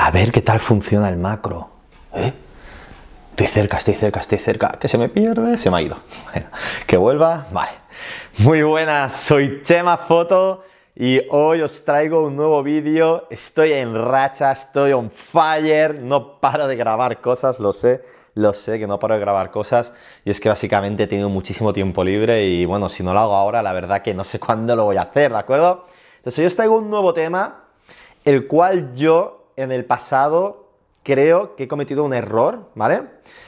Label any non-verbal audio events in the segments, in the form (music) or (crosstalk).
A ver qué tal funciona el macro. ¿eh? Estoy cerca, estoy cerca, estoy cerca. Que se me pierde, se me ha ido. Bueno, que vuelva, vale. Muy buenas, soy Chema Foto y hoy os traigo un nuevo vídeo. Estoy en racha, estoy on fire, no paro de grabar cosas, lo sé, lo sé que no paro de grabar cosas y es que básicamente he tenido muchísimo tiempo libre y bueno, si no lo hago ahora, la verdad que no sé (laughs) cuándo lo voy a hacer, ¿de acuerdo? Entonces hoy os traigo un nuevo tema, el cual yo en el pasado creo que he cometido un error, ¿vale?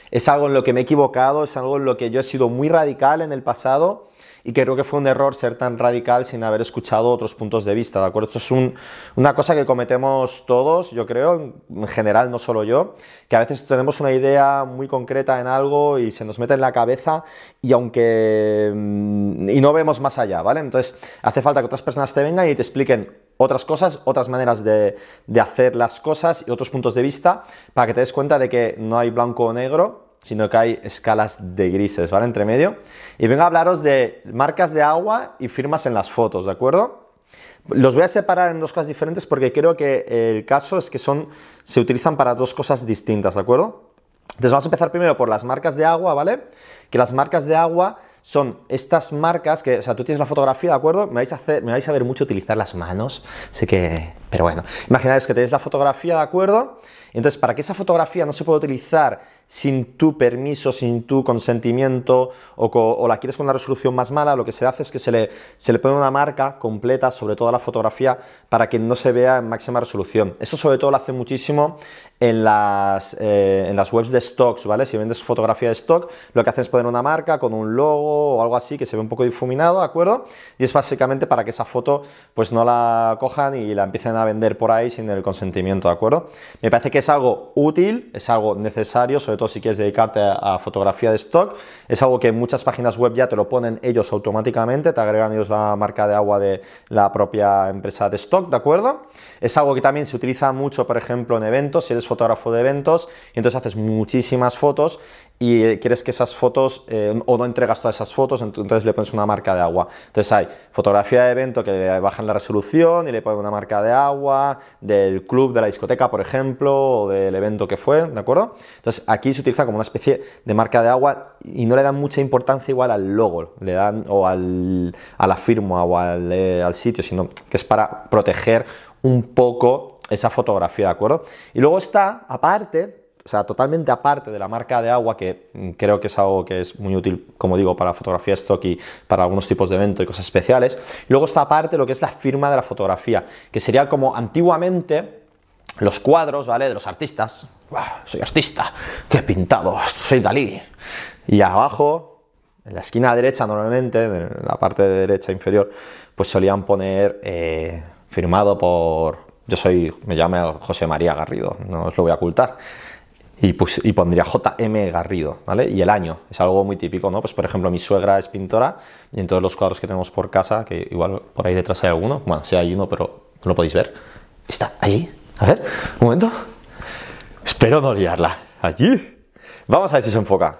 Es algo en lo que me he equivocado, es algo en lo que yo he sido muy radical en el pasado y creo que fue un error ser tan radical sin haber escuchado otros puntos de vista, ¿de acuerdo? Esto es una cosa que cometemos todos, yo creo, en general, no solo yo, que a veces tenemos una idea muy concreta en algo y se nos mete en la cabeza y aunque... Mm, y no vemos más allá, ¿vale? Entonces, hace falta que otras personas te vengan y te expliquen otras cosas, otras maneras de, hacer las cosas y otros puntos de vista para que te des cuenta de que no hay blanco o negro, sino que hay escalas de grises, ¿vale? Entre medio. Y vengo a hablaros de marcas de agua y firmas en las fotos, ¿de acuerdo? Los voy a separar en dos cosas diferentes porque creo que el caso es que son, se utilizan para dos cosas distintas, ¿de acuerdo? Entonces vamos a empezar primero por las marcas de agua, ¿vale? Que las marcas de agua son estas marcas que, o sea, tú tienes la fotografía, ¿de acuerdo? Me vais a, hacer, me vais a ver mucho utilizar las manos, sé que, pero bueno, imaginaos que tenéis la fotografía, ¿de acuerdo? Entonces, para que esa fotografía no se pueda utilizar sin tu permiso, sin tu consentimiento o, la quieres con una resolución más mala, lo que se hace es que se le, se le pone una marca completa sobre toda la fotografía para que no se vea en máxima resolución. Esto sobre todo lo hace muchísimo en las, eh, en las webs de stocks, ¿vale? Si vendes fotografía de stock, lo que haces es poner una marca con un logo o algo así que se ve un poco difuminado, ¿de acuerdo? Y es básicamente para que esa foto pues no la cojan y la empiecen a vender por ahí sin el consentimiento, ¿de acuerdo? Me parece que es algo útil, es algo necesario, sobre todo si quieres dedicarte a, fotografía de stock. Es algo que muchas páginas web ya te lo ponen ellos automáticamente, te agregan ellos la marca de agua de la propia empresa de stock, ¿de acuerdo? Es algo que también se utiliza mucho, por ejemplo, en eventos, si eres fotógrafo de eventos, y entonces haces muchísimas fotos y eh, quieres que esas fotos, eh, o no entregas todas esas fotos, entonces le pones una marca de agua. Entonces hay fotografía de evento que le bajan la resolución y le ponen una marca de agua, del club, de la discoteca, por ejemplo, o del evento que fue, ¿de acuerdo? Entonces aquí se utiliza como una especie de marca de agua y no le dan mucha importancia igual al logo, le dan, o al, a la firma o al, eh, al sitio, sino que es para proteger un poco esa fotografía, ¿de acuerdo? Y luego está, aparte, o sea, totalmente aparte de la marca de agua, que mm, creo que es algo que es muy útil, como digo, para fotografía stock y para algunos tipos de eventos y cosas especiales. Luego está aparte lo que es la firma de la fotografía, que sería como antiguamente los cuadros, ¿vale? De los artistas. Soy artista, qué pintado, soy Dalí. Y abajo, en la esquina derecha normalmente, en la parte de derecha inferior, pues solían poner eh, firmado por, yo soy, me llamo José María Garrido, no os lo voy a ocultar y, pues, y pondría JM Garrido, ¿vale? Y el año, es algo muy típico, ¿no? Pues por ejemplo, mi suegra es pintora y en todos los cuadros que tenemos por casa, que igual por ahí detrás hay alguno, bueno, sí hay uno, pero no lo podéis ver, está ahí, a ver, un momento, espero no liarla, allí, vamos a ver si se enfoca.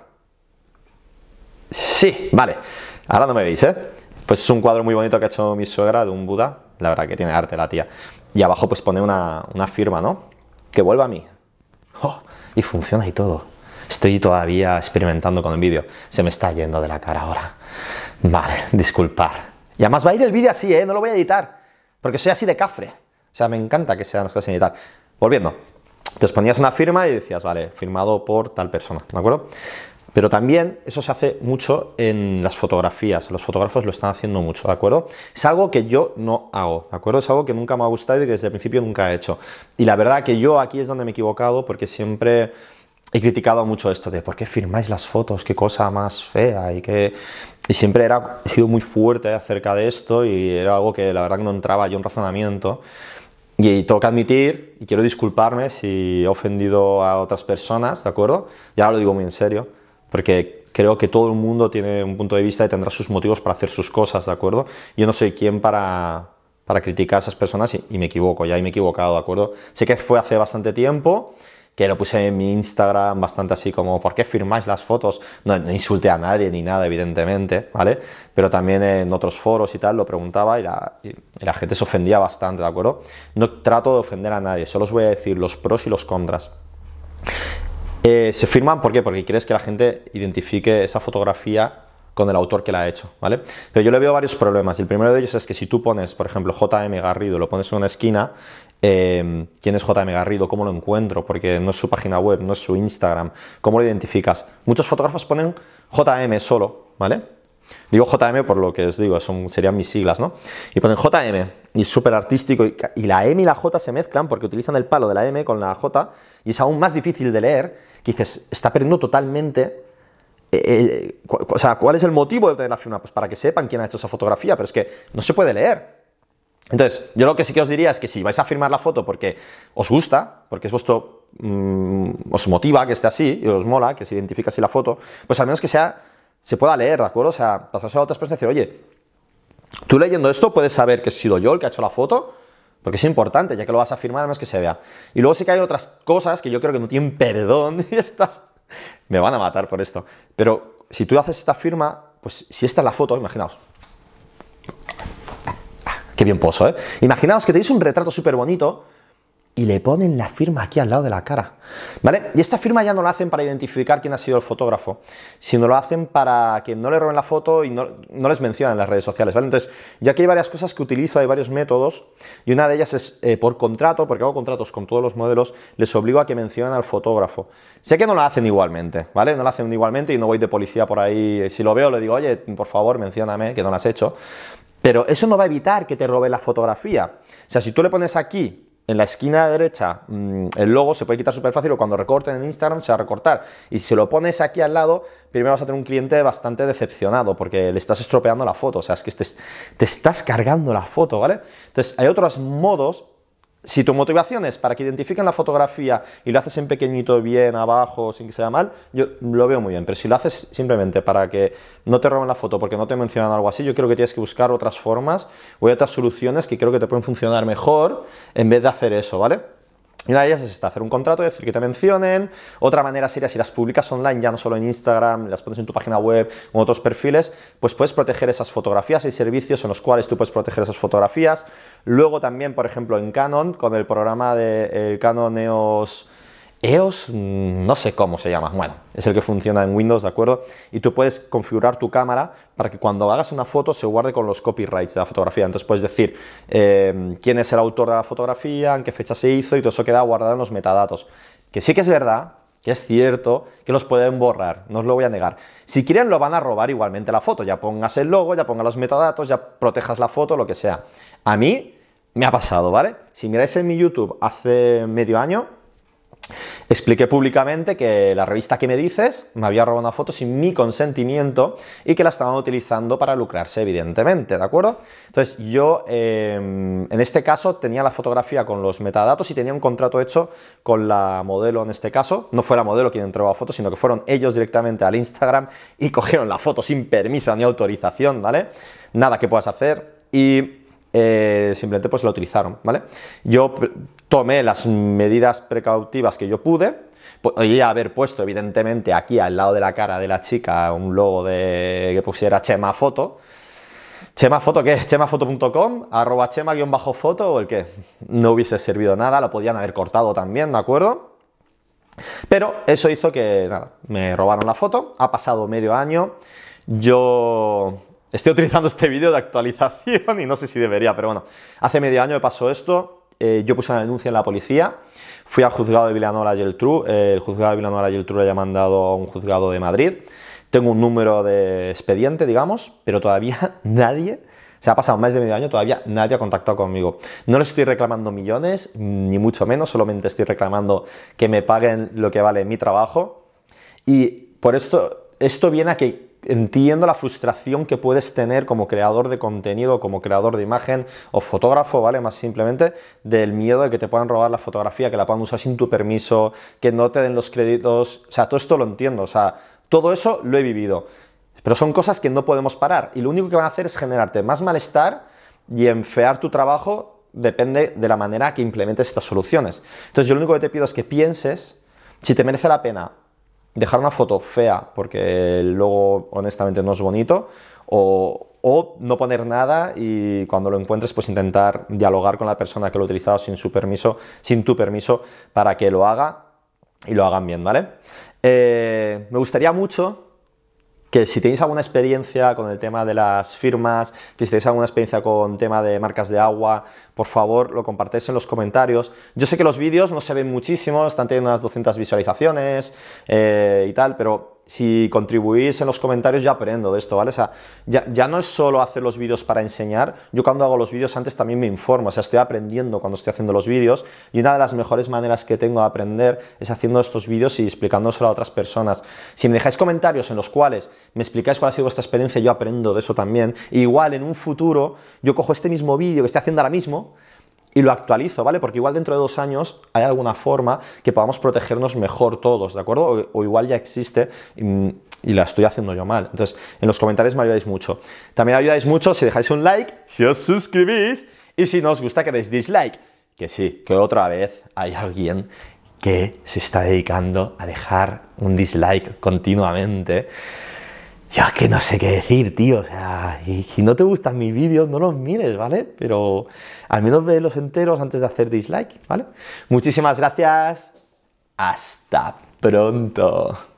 Sí, vale, ahora no me veis, ¿eh? Pues es un cuadro muy bonito que ha hecho mi suegra de un Buda, la verdad que tiene arte la tía. Y abajo pues pone una, una firma, ¿no? Que vuelva a mí. Oh, y funciona y todo. Estoy todavía experimentando con el vídeo. Se me está yendo de la cara ahora. Vale, disculpar. Y además va a ir el vídeo así, ¿eh? No lo voy a editar. Porque soy así de cafre. O sea, me encanta que sean las cosas sin editar. Volviendo. Entonces ponías una firma y decías, vale, firmado por tal persona, ¿de acuerdo? Pero también eso se hace mucho en las fotografías, los fotógrafos lo están haciendo mucho, ¿de acuerdo? Es algo que yo no hago, ¿de acuerdo? Es algo que nunca me ha gustado y que desde el principio nunca he hecho. Y la verdad que yo aquí es donde me he equivocado porque siempre he criticado mucho esto de por qué firmáis las fotos, qué cosa más fea y que... Y siempre era, he sido muy fuerte acerca de esto y era algo que la verdad que no entraba yo en razonamiento. Y tengo que admitir, y quiero disculparme si he ofendido a otras personas, ¿de acuerdo? Y ahora lo digo muy en serio porque creo que todo el mundo tiene un punto de vista y tendrá sus motivos para hacer sus cosas, ¿de acuerdo? Yo no soy quien para, para criticar a esas personas y, me equivoco, ya me he equivocado, ¿de acuerdo? Sé que fue hace bastante tiempo que lo puse en mi Instagram bastante así como, ¿por qué firmáis las fotos? No, insulté a nadie ni nada, evidentemente, ¿vale? Pero también en otros foros y tal lo preguntaba y la, la gente se ofendía bastante, ¿de acuerdo? No trato de ofender a nadie, solo os voy a decir los pros y los contras. Eh, se firman, ¿por? Porque quieres que la gente identifique esa fotografía con el autor que la ha hecho, ¿vale? Pero yo le veo varios problemas. El primero de ellos es que si tú pones, por ejemplo, JM Garrido, lo pones en una esquina, eh, ¿quién es JM Garrido? ¿Cómo lo encuentro? Porque no es su página web, no es su Instagram. ¿Cómo lo identificas? Muchos fotógrafos ponen JM solo, ¿vale? Digo JM por lo que os digo, son, serían mis siglas, ¿no? Y ponen JM y es súper artístico y la M y la J se mezclan porque utilizan el palo de la M con la J y es aún más difícil de leer que dices, está perdiendo totalmente o sea, ¿cuál es el motivo de tener la firma? Pues para que sepan quién ha hecho esa fotografía, pero es que no se puede leer. Entonces, yo lo que sí que os diría es que si vais a firmar la foto porque os gusta, porque mm, os motiva que esté así y os mola, que se identifique así la foto, pues al menos que sea, se pueda leer, ¿de acuerdo? O sea, pasarse a otras personas y decir, oye, tú leyendo esto puedes saber que he sido yo el que ha hecho la foto, porque es importante, ya que lo vas a firmar, menos que se vea. Y luego sí que hay otras cosas que yo creo que no tienen perdón (laughs) y estas me van a matar por esto. Pero si tú haces esta firma, pues si esta es la foto, imaginaos. Ah, qué bien poso, ¿eh? Imaginaos que tenéis un retrato súper bonito y le ponen la firma aquí al lado de la cara. ¿Vale? Y esta firma ya no la hacen para identificar quién ha sido el fotógrafo, sino lo hacen para que no le roben la foto y no, les mencionen en las redes sociales. ¿vale? Entonces, ya aquí hay varias cosas que utilizo, hay varios métodos, y una de ellas es eh, por contrato, porque hago contratos con todos los modelos, les obligo a que mencionen al fotógrafo. Sé que no lo hacen igualmente, ¿vale? No lo hacen igualmente y no voy de policía por ahí. Si lo veo, le digo, oye, por favor, mencióname que no lo has hecho. Pero eso no va a evitar que te robe la fotografía. O sea, si tú le pones aquí en la esquina derecha mm, el logo se puede quitar súper fácil o cuando recorten en Instagram se va a recortar. Y si lo pones aquí al lado, primero vas a tener un cliente bastante decepcionado porque le estás estropeando la foto. O sea, es que te, te estás cargando la foto, ¿vale? Entonces, hay otros modos si tu motivación es para que identifiquen la fotografía y lo haces en pequeñito, bien, abajo, sin que sea mal, yo lo veo muy bien. Pero si lo haces simplemente para que no te roben la foto porque no te mencionan algo así, yo creo que tienes que buscar otras formas o otras soluciones que creo que te pueden funcionar mejor en vez de hacer eso, ¿vale? Y una de ellas es esta, hacer un contrato, decir que te mencionen. Otra manera sería si las publicas online, ya no solo en Instagram, las pones en tu página web o en otros perfiles, pues puedes proteger esas fotografías. y servicios en los cuales tú puedes proteger esas fotografías. Luego también, por ejemplo, en Canon, con el programa de Canon EOS EOS, mm, no sé cómo se llama, bueno, es el que funciona en Windows, ¿de acuerdo? Y tú puedes configurar tu cámara para que cuando hagas una foto se guarde con los copyrights de la fotografía. Entonces puedes decir eh, quién es el autor de la fotografía, en qué fecha se hizo y todo eso queda guardado en los metadatos. Que sí que es verdad, que es cierto, que los pueden borrar, no os lo voy a negar. Si quieren lo van a robar igualmente la foto, ya pongas el logo, ya pongas los metadatos, ya protejas la foto, lo que sea. A mí me ha pasado, ¿vale? Si miráis en mi YouTube hace medio año, Expliqué públicamente que la revista que me dices me había robado una foto sin mi consentimiento y que la estaban utilizando para lucrarse, evidentemente, ¿de acuerdo? Entonces yo, em, en este caso, tenía la fotografía con los metadatos y tenía un contrato hecho con la modelo en este caso. No fue la modelo quien entró a foto, sino que fueron ellos directamente al Instagram y (laughs) cogieron la foto sin permiso ni autorización, ¿vale? Nada que puedas hacer. Y eh, simplemente pues lo utilizaron, ¿vale? Yo tomé las medidas precautivas que yo pude, podría haber puesto evidentemente aquí al lado de la cara de la chica un logo de que pusiera Chema Foto, Chema Foto, ¿qué? (laughs) Chemafoto.com, arroba chema-foto o el que no hubiese servido nada, lo podían haber cortado también, ¿de acuerdo? Pero eso hizo que, nada, me robaron la foto, ha pasado medio año, yo Estoy utilizando este vídeo de actualización y no sé si debería, pero bueno, hace medio año me pasó esto, eh, yo puse una denuncia en la policía, fui al juzgado de Villanueva y Geltrú, eh, el juzgado de Villanueva y Geltrú lo haya mandado a un juzgado de Madrid, tengo un número de expediente, digamos, pero todavía (laughs) nadie, se ha pasado más de medio año, todavía nadie ha contactado conmigo. No le estoy reclamando millones, ni mucho menos, solamente estoy reclamando que me paguen lo que vale mi trabajo. Y por esto, esto viene a que entiendo la frustración que puedes tener como creador de contenido, como creador de imagen o fotógrafo, ¿vale? Más simplemente del miedo de que te puedan robar la fotografía, que la puedan usar sin tu permiso, que no te den los créditos, o sea, todo esto lo entiendo, o sea, todo eso lo he vivido. Pero son cosas que no podemos parar y lo único que van a hacer es generarte más malestar y enfear tu trabajo depende de la manera que implementes estas soluciones. Entonces yo lo único que te pido es que pienses Si te merece la pena dejar una foto fea porque luego honestamente no es bonito, o, o, no poner nada y cuando lo encuentres pues intentar dialogar con la persona que lo ha utilizado sin su permiso, sin tu permiso para que lo haga y lo hagan bien, ¿vale? Eh, me gustaría mucho que si tenéis alguna experiencia con el tema de las firmas, que si tenéis alguna experiencia con tema de marcas de agua, por favor lo compartéis en los comentarios. Yo sé que los vídeos no se ven muchísimo, están teniendo unas 200 visualizaciones eh, y tal, pero si contribuís en los comentarios ya aprendo de esto, ¿vale? O sea, ya, no es solo hacer los vídeos para enseñar, yo cuando hago los vídeos antes también me informo, o sea, estoy aprendiendo cuando estoy haciendo los vídeos y una de las mejores maneras que tengo de aprender es haciendo estos vídeos y explicándoselo a otras personas. Si me dejáis comentarios en los cuales me explicáis cuál ha sido vuestra experiencia, yo aprendo de eso también. igual en un futuro yo cojo este mismo vídeo que estoy haciendo ahora mismo, y lo actualizo, ¿vale? Porque igual dentro de dos años hay alguna forma que podamos protegernos mejor todos, ¿de acuerdo? O, igual ya existe y, la estoy haciendo yo mal. Entonces, en los comentarios me ayudáis mucho. También ayudáis mucho si dejáis un like, si os suscribís y si no os gusta que deis dislike. Que sí, que otra vez hay alguien que se está dedicando a dejar un dislike continuamente. Yo que no sé qué decir, tío. O sea, y si no te gustan mis vídeos, no los mires, ¿vale? Pero al menos ve los enteros antes de hacer dislike, ¿vale? Muchísimas gracias. Hasta pronto.